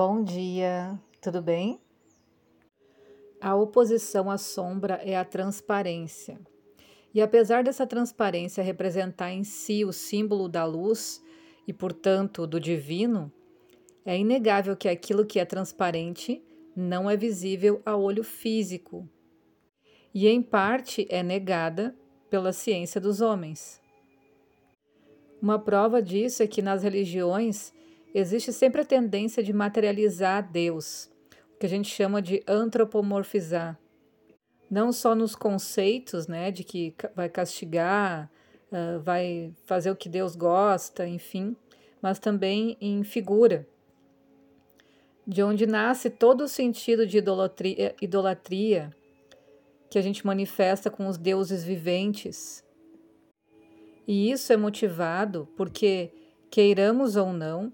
Bom dia, tudo bem? A oposição à sombra é a transparência. E apesar dessa transparência representar em si o símbolo da luz e, portanto, do divino, é inegável que aquilo que é transparente não é visível a olho físico e, em parte, é negada pela ciência dos homens. Uma prova disso é que nas religiões existe sempre a tendência de materializar Deus, o que a gente chama de antropomorfizar. Não só nos conceitos, né, de que vai castigar, uh, vai fazer o que Deus gosta, enfim, mas também em figura, de onde nasce todo o sentido de idolatria, idolatria que a gente manifesta com os deuses viventes. E isso é motivado porque, queiramos ou não,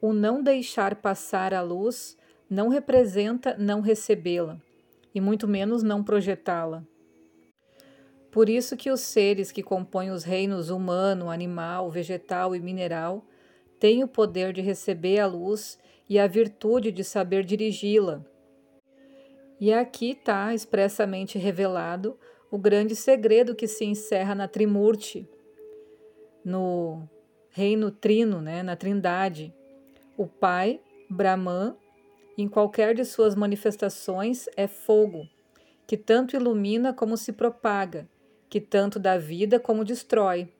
o não deixar passar a luz não representa não recebê-la, e muito menos não projetá-la. Por isso que os seres que compõem os reinos humano, animal, vegetal e mineral têm o poder de receber a luz e a virtude de saber dirigi-la. E aqui está expressamente revelado o grande segredo que se encerra na Trimurti, no reino trino, né, na Trindade, o Pai, Brahman, em qualquer de suas manifestações, é fogo, que tanto ilumina como se propaga, que tanto dá vida como destrói.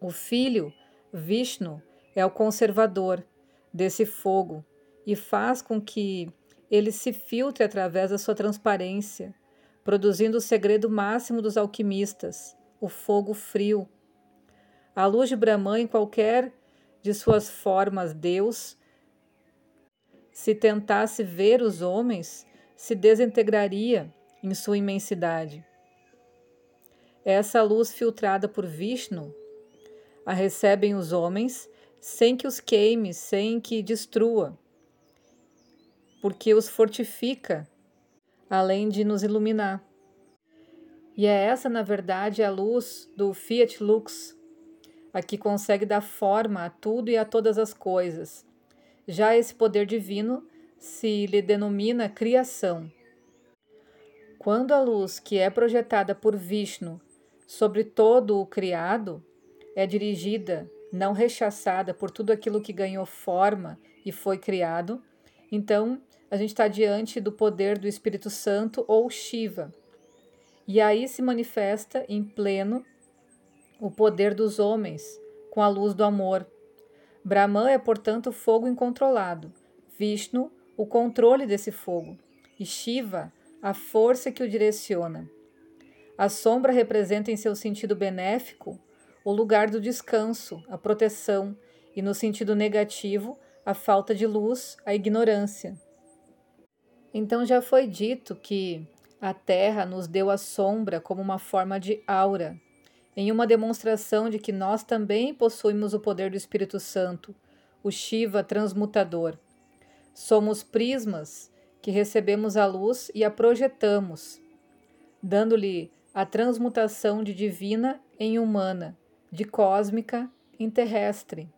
O Filho, Vishnu, é o conservador desse fogo e faz com que ele se filtre através da sua transparência, produzindo o segredo máximo dos alquimistas, o fogo frio. A luz de Brahman em qualquer de suas formas Deus, se tentasse ver os homens, se desintegraria em sua imensidade. Essa luz filtrada por Vishnu a recebem os homens sem que os queime, sem que destrua, porque os fortifica, além de nos iluminar. E é essa, na verdade, a luz do Fiat Lux, a que consegue dar forma a tudo e a todas as coisas. Já esse poder divino se lhe denomina criação. Quando a luz que é projetada por Vishnu sobre todo o criado é dirigida, não rechaçada por tudo aquilo que ganhou forma e foi criado, então a gente está diante do poder do Espírito Santo ou Shiva. E aí se manifesta em pleno o poder dos homens com a luz do amor. Brahman é, portanto, fogo incontrolado, Vishnu, o controle desse fogo, e Shiva, a força que o direciona. A sombra representa em seu sentido benéfico o lugar do descanso, a proteção, e no sentido negativo, a falta de luz, a ignorância. Então já foi dito que a Terra nos deu a sombra como uma forma de aura, em uma demonstração de que nós também possuímos o poder do Espírito Santo, o Shiva transmutador. Somos prismas que recebemos a luz e a projetamos, dando-lhe a transmutação de divina em humana, de cósmica em terrestre.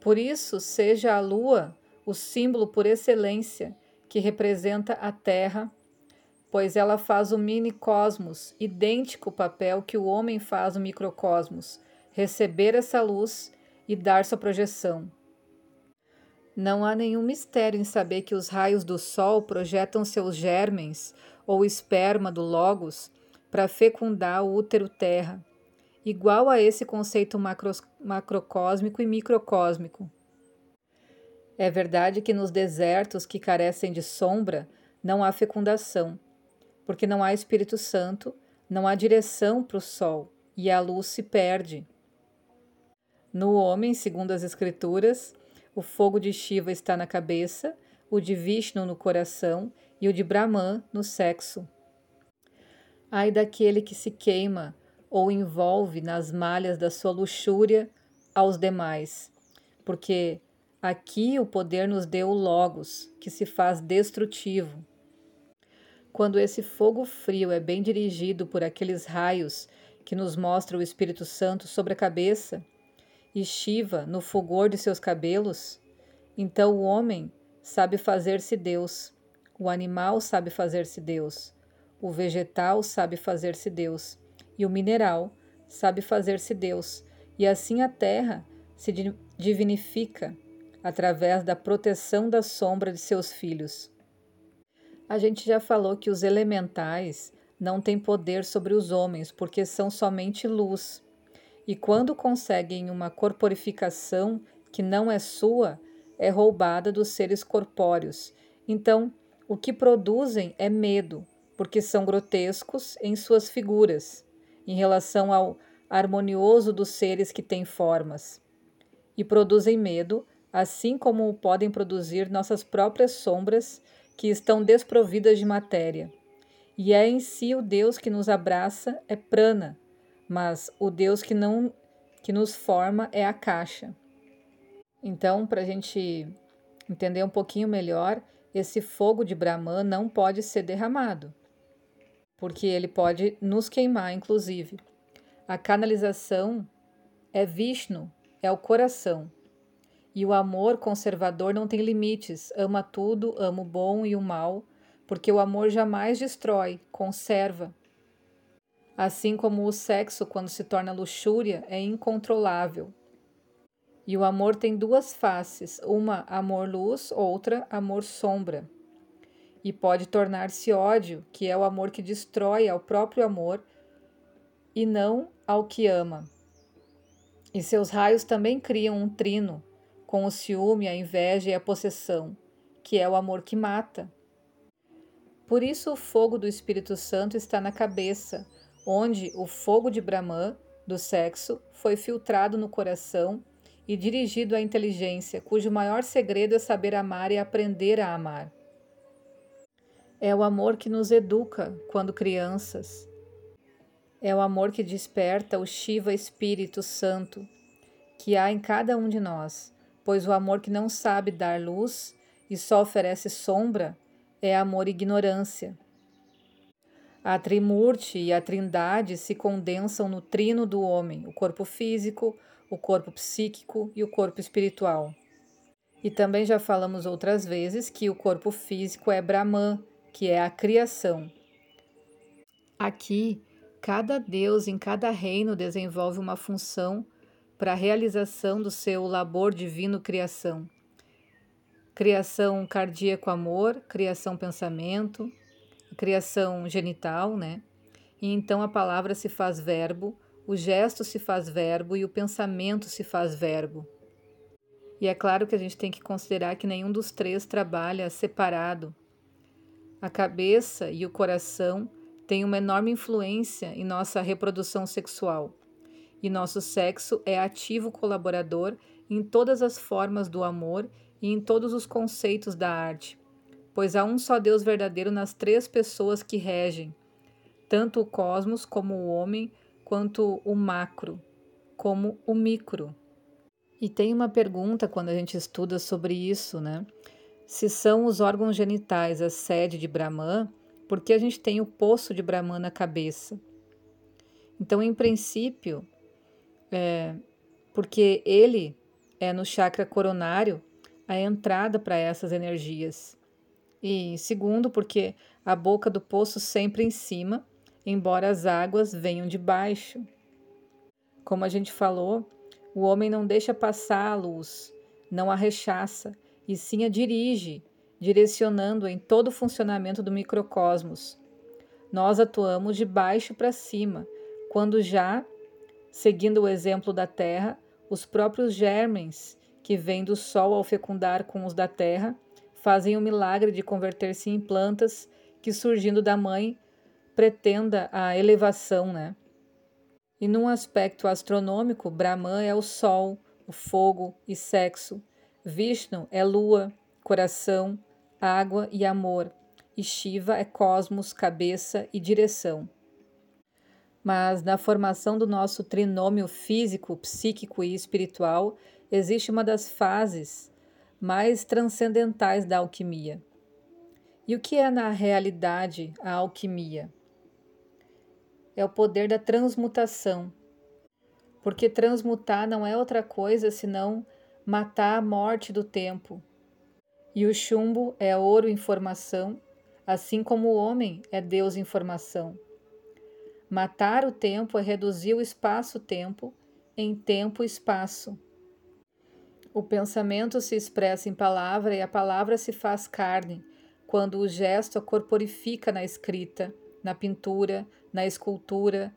Por isso, seja a lua o símbolo por excelência que representa a Terra pois ela faz o mini-cosmos, idêntico papel que o homem faz no microcosmos, receber essa luz e dar sua projeção. Não há nenhum mistério em saber que os raios do Sol projetam seus germens ou esperma do Logos para fecundar o útero Terra, igual a esse conceito macro, macrocósmico e microcósmico. É verdade que nos desertos que carecem de sombra não há fecundação porque não há Espírito Santo, não há direção para o sol e a luz se perde. No homem, segundo as Escrituras, o fogo de Shiva está na cabeça, o de Vishnu no coração e o de Brahman no sexo. Ai daquele que se queima ou envolve nas malhas da sua luxúria aos demais, porque aqui o poder nos deu o Logos, que se faz destrutivo quando esse fogo frio é bem dirigido por aqueles raios que nos mostra o Espírito Santo sobre a cabeça, e Shiva no fulgor de seus cabelos, Então o homem sabe fazer-se Deus, o animal sabe fazer-se Deus, o vegetal sabe fazer-se Deus, e o mineral sabe fazer-se Deus, e assim a terra se divinifica através da proteção da sombra de seus filhos. A gente já falou que os elementais não têm poder sobre os homens porque são somente luz. E quando conseguem uma corporificação que não é sua, é roubada dos seres corpóreos. Então, o que produzem é medo, porque são grotescos em suas figuras, em relação ao harmonioso dos seres que têm formas. E produzem medo assim como podem produzir nossas próprias sombras que estão desprovidas de matéria. E é em si o Deus que nos abraça é prana, mas o Deus que não que nos forma é a caixa. Então, para a gente entender um pouquinho melhor, esse fogo de Brahman não pode ser derramado, porque ele pode nos queimar, inclusive. A canalização é Vishnu, é o coração. E o amor conservador não tem limites, ama tudo, ama o bom e o mal, porque o amor jamais destrói, conserva. Assim como o sexo, quando se torna luxúria, é incontrolável. E o amor tem duas faces, uma amor-luz, outra amor-sombra. E pode tornar-se ódio, que é o amor que destrói ao próprio amor e não ao que ama. E seus raios também criam um trino, com o ciúme, a inveja e a possessão, que é o amor que mata. Por isso, o fogo do Espírito Santo está na cabeça, onde o fogo de Brahman, do sexo, foi filtrado no coração e dirigido à inteligência, cujo maior segredo é saber amar e aprender a amar. É o amor que nos educa quando crianças. É o amor que desperta o Shiva Espírito Santo que há em cada um de nós pois o amor que não sabe dar luz e só oferece sombra é amor ignorância. A Trimurti e a Trindade se condensam no trino do homem, o corpo físico, o corpo psíquico e o corpo espiritual. E também já falamos outras vezes que o corpo físico é Brahman, que é a criação. Aqui, cada deus em cada reino desenvolve uma função para a realização do seu labor divino criação. Criação cardíaco amor, criação pensamento, criação genital, né? E então a palavra se faz verbo, o gesto se faz verbo e o pensamento se faz verbo. E é claro que a gente tem que considerar que nenhum dos três trabalha separado. A cabeça e o coração têm uma enorme influência em nossa reprodução sexual e nosso sexo é ativo colaborador em todas as formas do amor e em todos os conceitos da arte, pois há um só Deus verdadeiro nas três pessoas que regem, tanto o cosmos como o homem, quanto o macro, como o micro. E tem uma pergunta quando a gente estuda sobre isso, né? Se são os órgãos genitais a sede de Brahman, por que a gente tem o poço de Brahman na cabeça? Então, em princípio, é, porque ele é no chakra coronário a entrada para essas energias. E segundo, porque a boca do poço sempre em cima, embora as águas venham de baixo. Como a gente falou, o homem não deixa passar a luz, não a rechaça, e sim a dirige, direcionando em todo o funcionamento do microcosmos. Nós atuamos de baixo para cima, quando já Seguindo o exemplo da terra, os próprios germens que vêm do sol ao fecundar com os da terra fazem o milagre de converter-se em plantas que, surgindo da mãe, pretenda a elevação, né? E num aspecto astronômico, Brahman é o sol, o fogo e sexo. Vishnu é lua, coração, água e amor. E Shiva é cosmos, cabeça e direção mas na formação do nosso trinômio físico, psíquico e espiritual existe uma das fases mais transcendentais da alquimia. E o que é na realidade a alquimia? É o poder da transmutação. Porque transmutar não é outra coisa senão matar a morte do tempo. E o chumbo é ouro em formação, assim como o homem é Deus em formação. Matar o tempo é reduzir o espaço-tempo em tempo-espaço. O pensamento se expressa em palavra e a palavra se faz carne, quando o gesto a corporifica na escrita, na pintura, na escultura,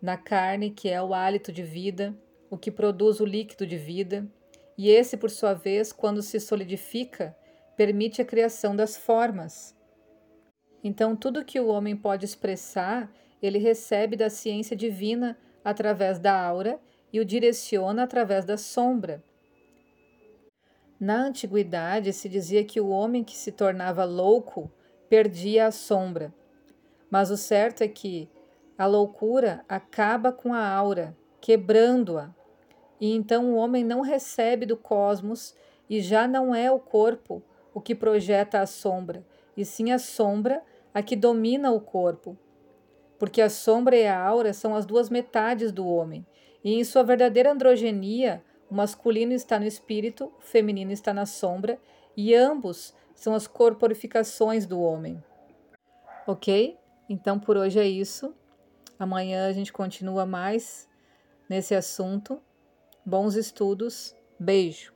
na carne, que é o hálito de vida, o que produz o líquido de vida, e esse, por sua vez, quando se solidifica, permite a criação das formas. Então, tudo que o homem pode expressar, ele recebe da ciência divina através da aura e o direciona através da sombra. Na antiguidade se dizia que o homem que se tornava louco perdia a sombra. Mas o certo é que a loucura acaba com a aura, quebrando-a. E então o homem não recebe do cosmos e já não é o corpo o que projeta a sombra, e sim a sombra a que domina o corpo. Porque a sombra e a aura são as duas metades do homem, e em sua verdadeira androgenia, o masculino está no espírito, o feminino está na sombra, e ambos são as corporificações do homem. Ok? Então por hoje é isso. Amanhã a gente continua mais nesse assunto. Bons estudos. Beijo.